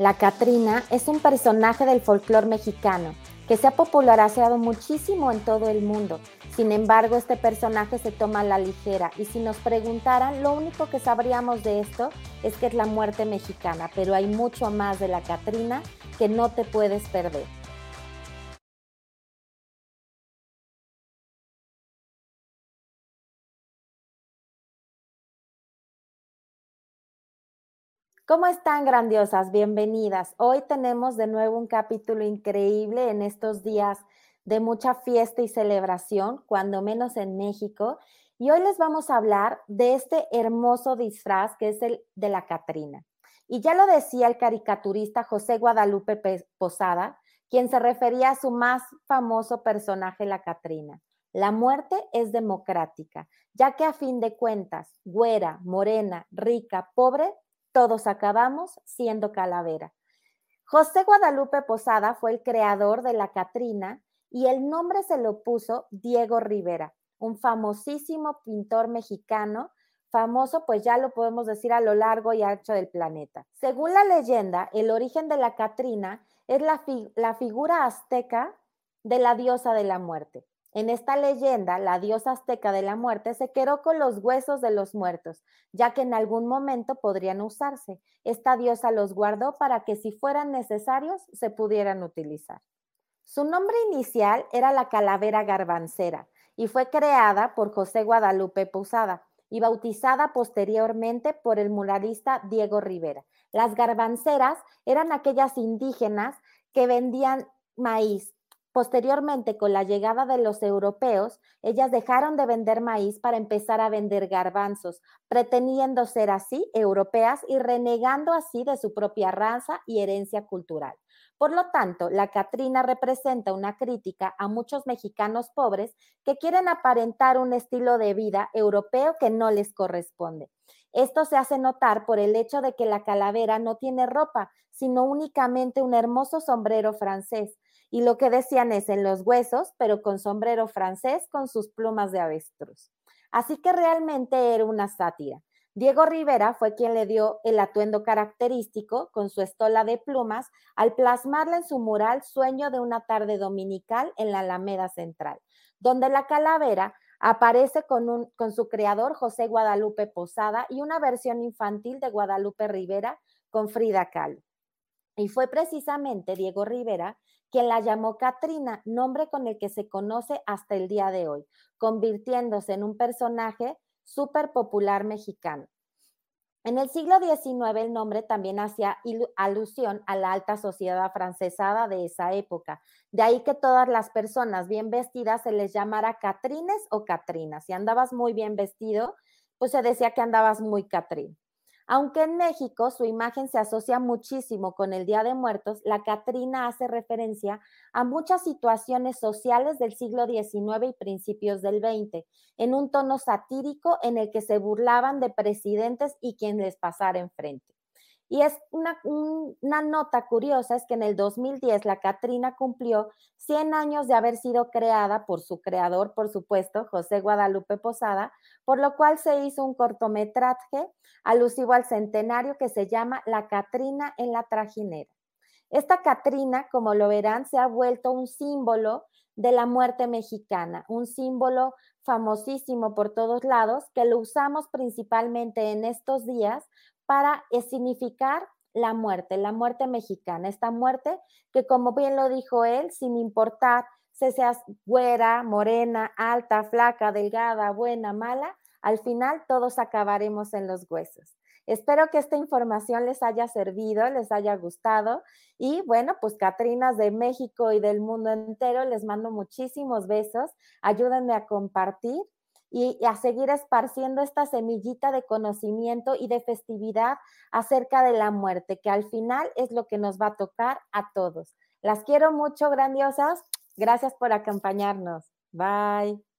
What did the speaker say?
La Catrina es un personaje del folclore mexicano que se ha popularizado muchísimo en todo el mundo. Sin embargo, este personaje se toma a la ligera y si nos preguntaran, lo único que sabríamos de esto es que es la muerte mexicana, pero hay mucho más de la Catrina que no te puedes perder. ¿Cómo están grandiosas? Bienvenidas. Hoy tenemos de nuevo un capítulo increíble en estos días de mucha fiesta y celebración, cuando menos en México. Y hoy les vamos a hablar de este hermoso disfraz que es el de la Catrina. Y ya lo decía el caricaturista José Guadalupe Posada, quien se refería a su más famoso personaje, la Catrina. La muerte es democrática, ya que a fin de cuentas, güera, morena, rica, pobre, todos acabamos siendo calavera. José Guadalupe Posada fue el creador de la Catrina y el nombre se lo puso Diego Rivera, un famosísimo pintor mexicano, famoso pues ya lo podemos decir a lo largo y ancho del planeta. Según la leyenda, el origen de la Catrina es la, la figura azteca de la diosa de la muerte. En esta leyenda, la diosa azteca de la muerte se quedó con los huesos de los muertos, ya que en algún momento podrían usarse. Esta diosa los guardó para que si fueran necesarios se pudieran utilizar. Su nombre inicial era la calavera garbancera y fue creada por José Guadalupe Posada y bautizada posteriormente por el muralista Diego Rivera. Las garbanceras eran aquellas indígenas que vendían maíz, Posteriormente, con la llegada de los europeos, ellas dejaron de vender maíz para empezar a vender garbanzos, pretendiendo ser así europeas y renegando así de su propia raza y herencia cultural. Por lo tanto, la Catrina representa una crítica a muchos mexicanos pobres que quieren aparentar un estilo de vida europeo que no les corresponde. Esto se hace notar por el hecho de que la calavera no tiene ropa, sino únicamente un hermoso sombrero francés y lo que decían es en los huesos, pero con sombrero francés con sus plumas de avestruz. Así que realmente era una sátira. Diego Rivera fue quien le dio el atuendo característico con su estola de plumas al plasmarla en su mural Sueño de una tarde dominical en la Alameda Central, donde la calavera aparece con, su creador José Guadalupe Posada y una versión infantil de Guadalupe Rivera con Frida Kahlo. Y fue precisamente Diego Rivera quien la llamó Katrina, nombre con el que se conoce hasta el día de hoy, convirtiéndose en un personaje súper popular mexicano. En el siglo XIX el nombre también hacía alusión a la alta sociedad afrancesada de esa época. De ahí que todas las personas bien vestidas se les llamara Catrines o Catrinas. Si andabas muy bien vestido, pues se decía que andabas muy Catrín. Aunque en México su imagen se asocia muchísimo con el Día de Muertos, la Catrina hace referencia a muchas situaciones sociales del siglo XIX y principios del XX, en un tono satírico en el que se burlaban de presidentes y quien les pasara enfrente. Y es una, una, nota curiosa, es que en el 2010 la Catrina cumplió 100 años de haber sido creada por su creador, por supuesto, José Guadalupe Posada, por lo cual se hizo un cortometraje alusivo al centenario que se llama La Catrina en la Trajinera. Esta Catrina, como lo verán, se ha vuelto un símbolo de la muerte mexicana, un símbolo famosísimo por todos lados que lo usamos principalmente en estos días para significar la muerte, la muerte mexicana, esta muerte que como bien lo dijo él, sin importar si seas güera, morena, alta, flaca, delgada, buena, mala, al final todos acabaremos en los huesos. Espero que esta información les haya servido, les haya gustado. Y bueno, pues Catrinas de México y del mundo entero, les mando muchísimos besos. Ayúdenme a compartir y, a seguir esparciendo esta semillita de conocimiento y de festividad acerca de la muerte, que al final es lo que nos va a tocar a todos. Las quiero mucho, grandiosas. Gracias por acompañarnos. Bye.